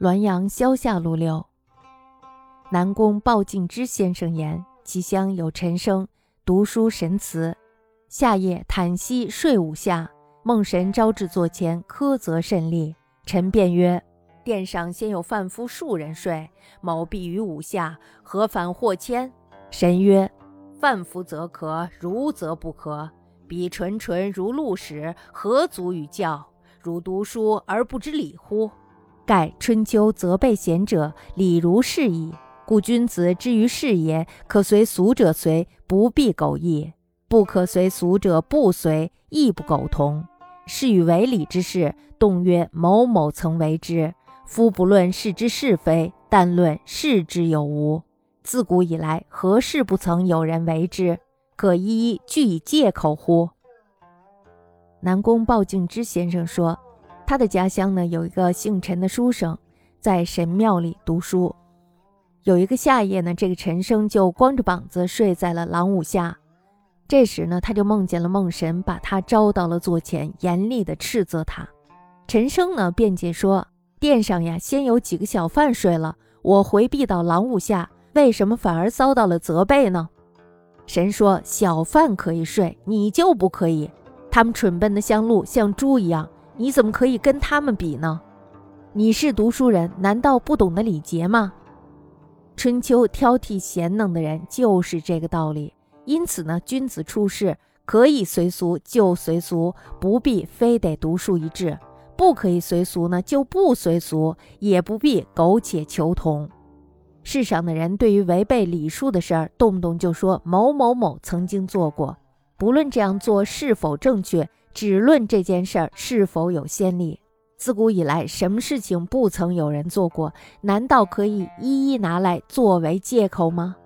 滦阳萧下路六。南宫鲍敬之先生言：其乡有陈生，读书神慈。夏夜袒息睡午下，梦神招至座前，苛责甚厉。臣便曰：殿上先有贩夫数人睡，某必于午下，何反或迁？神曰：贩夫则可，如则不可。彼纯纯如鹿屎，何足与教？如读书而不知礼乎？盖春秋责备贤者，礼如是矣。故君子之于事也，可随俗者随，不必苟异；不可随俗者不随，亦不苟同。是与为礼之事，动曰某某曾为之。夫不论事之是非，但论事之有无。自古以来，何事不曾有人为之？可一一据以借口乎？南宫鲍敬之先生说。他的家乡呢，有一个姓陈的书生，在神庙里读书。有一个夏夜呢，这个陈生就光着膀子睡在了廊屋下。这时呢，他就梦见了梦神把他招到了座前，严厉的斥责他。陈生呢辩解说：“殿上呀，先有几个小贩睡了，我回避到廊屋下，为什么反而遭到了责备呢？”神说：“小贩可以睡，你就不可以。他们蠢笨的像鹿，像猪一样。”你怎么可以跟他们比呢？你是读书人，难道不懂得礼节吗？春秋挑剔贤能的人就是这个道理。因此呢，君子处事可以随俗就随俗，不必非得独树一帜；不可以随俗呢，就不随俗，也不必苟且求同。世上的人对于违背礼数的事儿，动不动就说某某某曾经做过，不论这样做是否正确。只论这件事儿是否有先例，自古以来什么事情不曾有人做过？难道可以一一拿来作为借口吗？